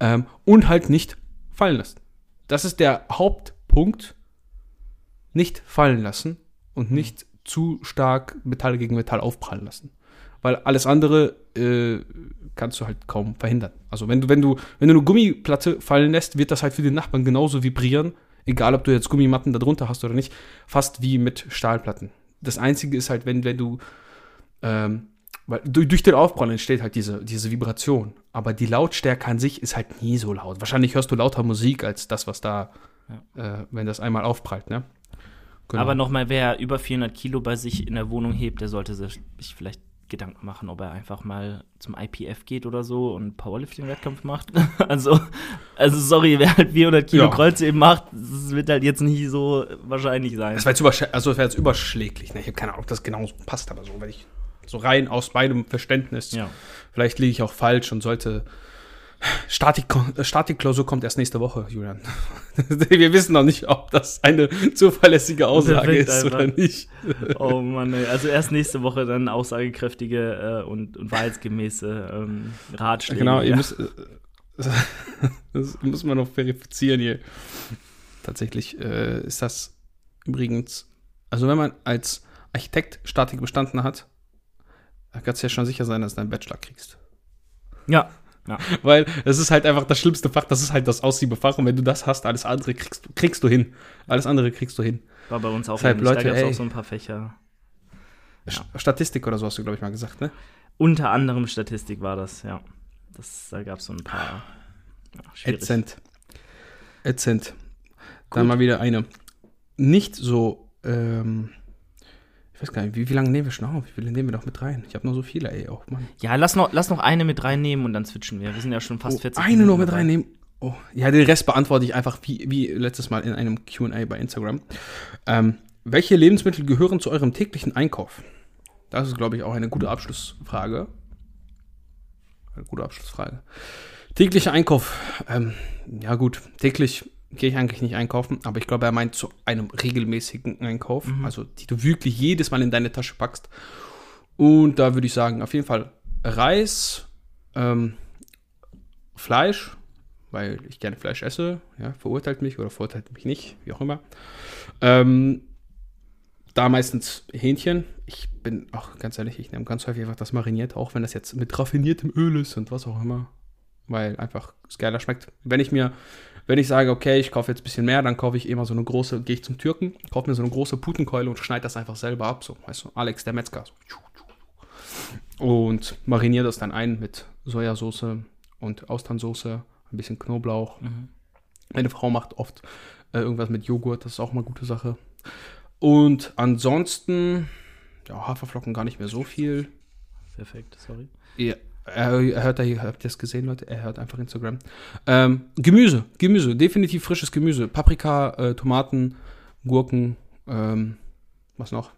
Speaker 1: Ähm, und halt nicht fallen lassen. Das ist der Hauptpunkt. Nicht fallen lassen und nicht zu stark Metall gegen Metall aufprallen lassen. weil alles andere äh, kannst du halt kaum verhindern. Also wenn du, wenn du, wenn du eine Gummiplatte fallen lässt, wird das halt für den Nachbarn genauso vibrieren, egal ob du jetzt Gummimatten darunter hast oder nicht, fast wie mit Stahlplatten. Das Einzige ist halt, wenn, wenn du, ähm, weil durch, durch den Aufprall entsteht halt diese, diese Vibration. Aber die Lautstärke an sich ist halt nie so laut. Wahrscheinlich hörst du lauter Musik als das, was da, ja. äh, wenn das einmal aufprallt, ne?
Speaker 2: Genau. Aber nochmal, wer über 400 Kilo bei sich in der Wohnung hebt, der sollte sich vielleicht Gedanken machen, ob er einfach mal zum IPF geht oder so und Powerlifting-Wettkampf macht. also, also sorry, wer halt 400 Kilo ja. Kreuz eben macht, das wird halt jetzt nicht so wahrscheinlich sein.
Speaker 1: Das wäre jetzt, also wär jetzt überschläglich. Ne? Ich habe keine Ahnung, ob das genau so passt, aber so, wenn ich so rein aus beidem Verständnis, ja. vielleicht liege ich auch falsch und sollte Statik, Statikklausur kommt erst nächste Woche, Julian. Wir wissen noch nicht, ob das eine zuverlässige Aussage ist einfach. oder nicht.
Speaker 2: Oh Mann, ey. also erst nächste Woche dann aussagekräftige äh, und, und wahrheitsgemäße ähm, Ratschläge.
Speaker 1: Genau, ihr müsst, äh, das muss man noch verifizieren hier. Tatsächlich äh, ist das übrigens, also wenn man als Architekt Statik bestanden hat, dann kannst du ja schon sicher sein, dass du deinen Bachelor kriegst.
Speaker 2: Ja, ja.
Speaker 1: Weil es ist halt einfach das schlimmste Fach, das ist halt das Aussiebefach. Und wenn du das hast, alles andere kriegst, kriegst du hin. Alles andere kriegst du hin.
Speaker 2: War bei uns auch,
Speaker 1: Deshalb, Leute,
Speaker 2: da
Speaker 1: gab
Speaker 2: auch so ein paar Fächer.
Speaker 1: Ja. Statistik oder so hast du, glaube ich, mal gesagt, ne?
Speaker 2: Unter anderem Statistik war das, ja. Das, da gab es so ein paar.
Speaker 1: Ja, Ätzend. Ätzend. Dann mal wieder eine nicht so ähm, ich weiß gar nicht, wie, wie lange nehmen wir schon auf? Wie viele nehmen wir noch mit rein? Ich habe nur so viele, ey, auch, Mann.
Speaker 2: Ja, lass noch, lass noch eine mit reinnehmen und dann switchen wir. Wir sind ja schon fast
Speaker 1: oh,
Speaker 2: 40
Speaker 1: Eine Minuten noch mit reinnehmen? Oh, ja, den Rest beantworte ich einfach wie, wie letztes Mal in einem QA bei Instagram. Ähm, welche Lebensmittel gehören zu eurem täglichen Einkauf? Das ist, glaube ich, auch eine gute Abschlussfrage. Eine gute Abschlussfrage. Täglicher Einkauf. Ähm, ja, gut, täglich gehe ich eigentlich nicht einkaufen, aber ich glaube, er meint zu einem regelmäßigen Einkauf, mhm. also die du wirklich jedes Mal in deine Tasche packst. Und da würde ich sagen, auf jeden Fall Reis, ähm, Fleisch, weil ich gerne Fleisch esse, ja, verurteilt mich oder verurteilt mich nicht, wie auch immer. Ähm, da meistens Hähnchen. Ich bin auch ganz ehrlich, ich nehme ganz häufig einfach das mariniert, auch wenn das jetzt mit raffiniertem Öl ist und was auch immer, weil einfach es geiler schmeckt. Wenn ich mir wenn ich sage, okay, ich kaufe jetzt ein bisschen mehr, dann kaufe ich immer so eine große, gehe ich zum Türken, kaufe mir so eine große Putenkeule und schneide das einfach selber ab. So, weißt du, Alex der Metzger. So. Und mariniere das dann ein mit Sojasauce und Austernsoße, ein bisschen Knoblauch. Mhm. Meine Frau macht oft äh, irgendwas mit Joghurt, das ist auch mal eine gute Sache. Und ansonsten, ja, Haferflocken gar nicht mehr so viel.
Speaker 2: Perfekt, sorry.
Speaker 1: Ja, er, er hört da hier, habt ihr das gesehen, Leute? Er hört einfach Instagram. Ähm, Gemüse, Gemüse, definitiv frisches Gemüse. Paprika, äh, Tomaten, Gurken, ähm, was noch?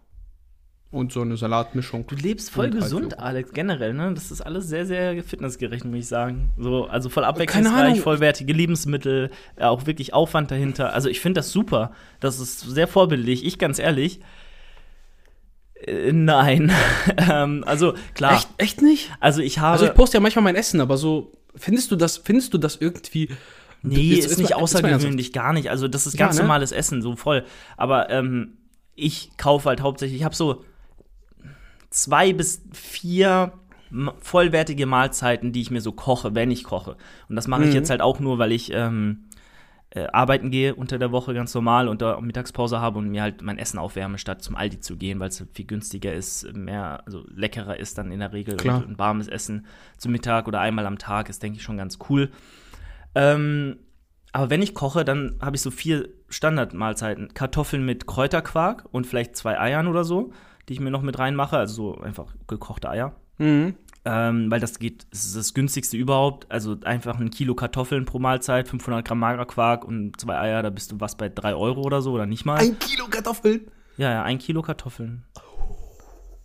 Speaker 1: Und so eine Salatmischung.
Speaker 2: Du lebst voll gesund, halt Alex, generell, ne? Das ist alles sehr, sehr fitnessgerecht, muss ich sagen. So, also voll abwechslungsreich, vollwertige Lebensmittel, auch wirklich Aufwand dahinter. Also ich finde das super. Das ist sehr vorbildlich. Ich ganz ehrlich, nein. ähm, also klar.
Speaker 1: Echt, echt nicht?
Speaker 2: Also ich habe.
Speaker 1: Also ich poste ja manchmal mein Essen, aber so findest du das, findest du das irgendwie?
Speaker 2: Nee, ist, ist nicht mal, außergewöhnlich, gar nicht. Also das ist ganz ja, ne? normales Essen, so voll. Aber ähm, ich kaufe halt hauptsächlich, ich habe so zwei bis vier vollwertige Mahlzeiten, die ich mir so koche, wenn ich koche. Und das mache ich mhm. jetzt halt auch nur, weil ich ähm, äh, arbeiten gehe unter der Woche ganz normal und da Mittagspause habe und mir halt mein Essen aufwärme, statt zum Aldi zu gehen, weil es viel günstiger ist, mehr, also leckerer ist dann in der Regel.
Speaker 1: Klar.
Speaker 2: Und ein warmes Essen zum Mittag oder einmal am Tag ist, denke ich, schon ganz cool. Ähm, aber wenn ich koche, dann habe ich so vier Standardmahlzeiten. Kartoffeln mit Kräuterquark und vielleicht zwei Eiern oder so, die ich mir noch mit reinmache. Also so einfach gekochte Eier.
Speaker 1: Mhm
Speaker 2: ähm, weil das geht, das ist das günstigste überhaupt. Also einfach ein Kilo Kartoffeln pro Mahlzeit, 500 Gramm Magerquark und zwei Eier, da bist du was bei drei Euro oder so oder nicht mal.
Speaker 1: Ein Kilo Kartoffeln?
Speaker 2: Ja, ja, ein Kilo Kartoffeln.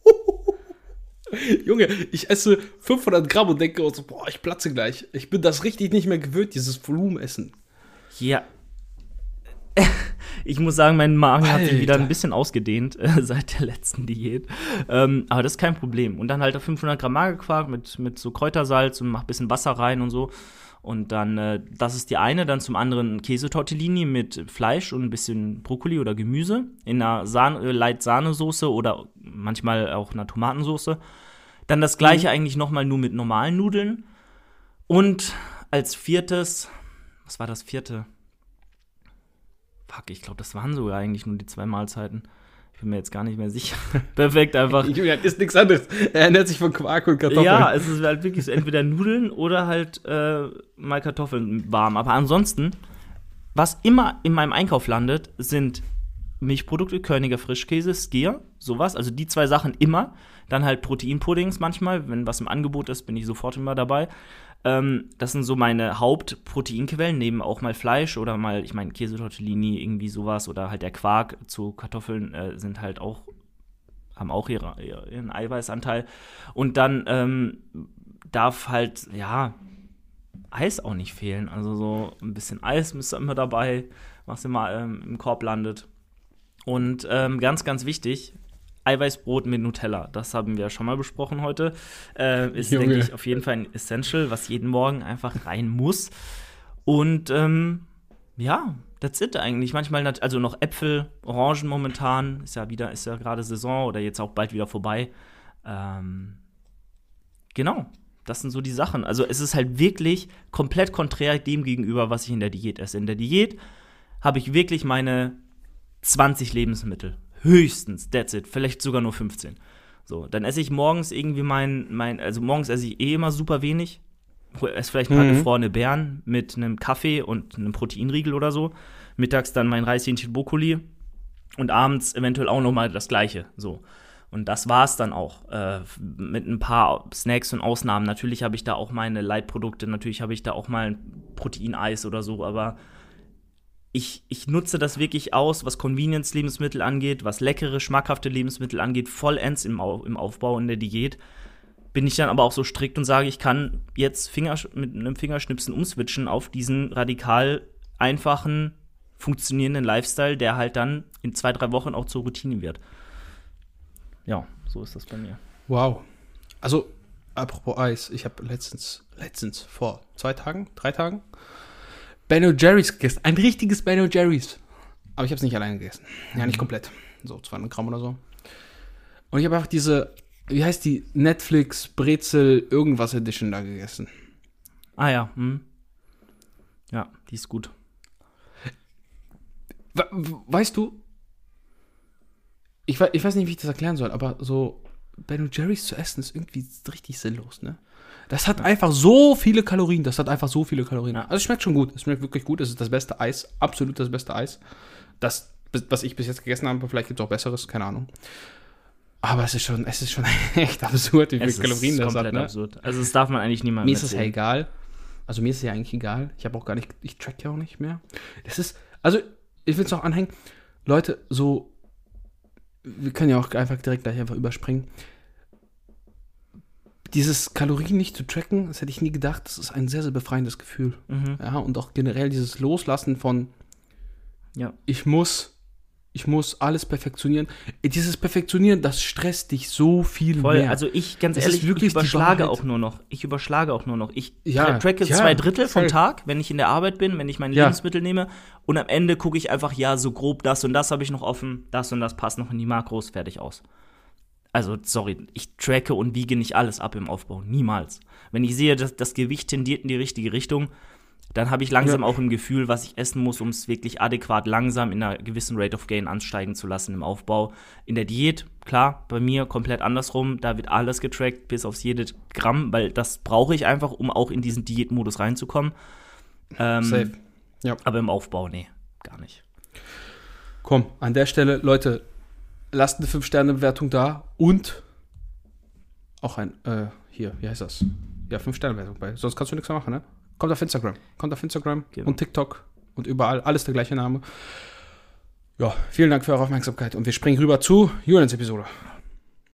Speaker 1: Junge, ich esse 500 Gramm und denke, so, boah, ich platze gleich. Ich bin das richtig nicht mehr gewöhnt, dieses Volumenessen.
Speaker 2: Ja, ich muss sagen, mein Magen Alter. hat sich wieder ein bisschen ausgedehnt äh, seit der letzten Diät. Ähm, aber das ist kein Problem. Und dann halt 500 Gramm Magerquark mit, mit so Kräutersalz und mach ein bisschen Wasser rein und so. Und dann, äh, das ist die eine. Dann zum anderen Käsetortellini mit Fleisch und ein bisschen Brokkoli oder Gemüse in einer Sahne, äh, Light-Sahnesoße oder manchmal auch einer Tomatensoße. Dann das gleiche eigentlich nochmal nur mit normalen Nudeln. Und als viertes, was war das vierte? Fuck, ich glaube, das waren sogar eigentlich nur die zwei Mahlzeiten. Ich bin mir jetzt gar nicht mehr sicher. Perfekt, einfach.
Speaker 1: Julian ist nichts anderes. Er ernährt sich von Quark und Kartoffeln.
Speaker 2: Ja, es ist halt wirklich so entweder Nudeln oder halt äh, mal Kartoffeln warm. Aber ansonsten, was immer in meinem Einkauf landet, sind Milchprodukte, Körniger Frischkäse, Skier, sowas. Also die zwei Sachen immer. Dann halt Proteinpuddings manchmal. Wenn was im Angebot ist, bin ich sofort immer dabei. Ähm, das sind so meine Hauptproteinquellen, neben auch mal Fleisch oder mal, ich meine, Käsetortellini, irgendwie sowas oder halt der Quark zu Kartoffeln äh, sind halt auch, haben auch ihre, ihren Eiweißanteil. Und dann ähm, darf halt, ja, Eis auch nicht fehlen. Also so ein bisschen Eis müsste immer dabei, was immer ähm, im Korb landet. Und ähm, ganz, ganz wichtig, Eiweißbrot mit Nutella. Das haben wir schon mal besprochen heute. Äh, ist,
Speaker 1: Junge.
Speaker 2: denke ich, auf jeden Fall ein Essential, was jeden Morgen einfach rein muss. Und ähm, ja, that's it eigentlich. Manchmal, also noch Äpfel, Orangen momentan, ist ja wieder, ist ja gerade Saison oder jetzt auch bald wieder vorbei. Ähm, genau, das sind so die Sachen. Also es ist halt wirklich komplett konträr dem gegenüber, was ich in der Diät esse. In der Diät habe ich wirklich meine 20 Lebensmittel. Höchstens, that's it. Vielleicht sogar nur 15. So, dann esse ich morgens irgendwie mein, mein also morgens esse ich eh immer super wenig. Esse vielleicht ein paar
Speaker 1: Mhm.
Speaker 2: gefrorene Beeren mit einem Kaffee und einem Proteinriegel oder so. Mittags dann mein Reischenchen Brokkoli und abends eventuell auch noch mal das Gleiche. So. Und das war's dann auch. Äh, mit ein paar Snacks und Ausnahmen. Natürlich habe ich da auch meine Leitprodukte, natürlich habe ich da auch mal ein Proteineis oder so, aber ich, ich nutze das wirklich aus, was Convenience-Lebensmittel angeht, was leckere, schmackhafte Lebensmittel angeht, vollends im, Au im Aufbau in der Diät. Bin ich dann aber auch so strikt und sage, ich kann jetzt Finger, mit einem Fingerschnipsen umswitchen auf diesen radikal einfachen, funktionierenden Lifestyle, der halt dann in zwei, drei Wochen auch zur Routine wird. Ja, so ist das bei mir.
Speaker 1: Wow. Also, apropos Eis, ich habe letztens, letztens, vor zwei Tagen, drei Tagen, Ben Jerry's gegessen. Ein richtiges Ben Jerry's. Aber ich habe es nicht alleine gegessen. Ja, nicht komplett. So 200 Gramm oder so. Und ich habe einfach diese, wie heißt die, Netflix Brezel irgendwas Edition da gegessen.
Speaker 2: Ah ja, hm. Ja, die ist gut.
Speaker 1: We- we- Weißt du, ich, we- ich weiß nicht, wie ich das erklären soll, aber so Ben Jerry's zu essen ist irgendwie richtig sinnlos, ne? Das hat einfach so viele Kalorien, das hat einfach so viele Kalorien. Also es schmeckt schon gut, es schmeckt wirklich gut, es ist das beste Eis, absolut das beste Eis. Das, was ich bis jetzt gegessen habe, vielleicht gibt es auch besseres, keine Ahnung. Aber es ist schon, es ist schon echt absurd, wie viele
Speaker 2: Es
Speaker 1: Kalorien das hat, ne?
Speaker 2: absurd. Also das darf man eigentlich niemandem
Speaker 1: Mir ist es ja egal. Also mir ist es ja eigentlich egal. Ich habe auch gar nicht, ich track ja auch nicht mehr. Das ist, also ich will es auch anhängen. Leute, so, wir können ja auch einfach direkt gleich einfach überspringen. Dieses Kalorien nicht zu tracken, das hätte ich nie gedacht, das ist ein sehr, sehr befreiendes Gefühl.
Speaker 2: Mhm.
Speaker 1: Ja, und auch generell dieses Loslassen von,
Speaker 2: Ja.
Speaker 1: ich muss, ich muss alles perfektionieren. Dieses Perfektionieren, das stresst dich so viel
Speaker 2: Voll,
Speaker 1: mehr.
Speaker 2: also ich, ganz
Speaker 1: ist
Speaker 2: ehrlich,
Speaker 1: wirklich
Speaker 2: ich überschlage auch nur noch. Ich überschlage auch nur noch. Ich
Speaker 1: Ja,
Speaker 2: tra- tracke
Speaker 1: ja,
Speaker 2: zwei Drittel vom. Tag, wenn ich in der Arbeit bin, wenn ich meine
Speaker 1: Ja.
Speaker 2: Lebensmittel nehme. Und am Ende gucke ich einfach, ja, so grob das und das habe ich noch offen, das und das passt noch in die Makros, fertig aus. Also, sorry, ich tracke und wiege nicht alles ab im Aufbau. Niemals. Wenn ich sehe, dass das Gewicht tendiert in die richtige Richtung, dann habe ich langsam
Speaker 1: Ja.
Speaker 2: auch im Gefühl, was ich essen muss, um es wirklich adäquat langsam in einer gewissen Rate of Gain ansteigen zu lassen im Aufbau. In der Diät, klar, bei mir komplett andersrum. Da wird alles getrackt, bis aufs jede Gramm, weil das brauche ich einfach, um auch in diesen Diätmodus reinzukommen. Ähm,
Speaker 1: Safe. Ja.
Speaker 2: Aber im Aufbau, nee, gar nicht.
Speaker 1: Komm, an der Stelle, Leute, lasst eine 5-Sterne-Bewertung da und auch ein, äh, hier, wie heißt das? Ja, 5-Sterne-Bewertung bei. Sonst kannst du nichts mehr machen, ne? Kommt auf Instagram. Kommt auf Instagram
Speaker 2: Genau.
Speaker 1: und TikTok und überall. Alles der gleiche Name. Ja, vielen Dank für eure Aufmerksamkeit und wir springen rüber zu Julians Episode.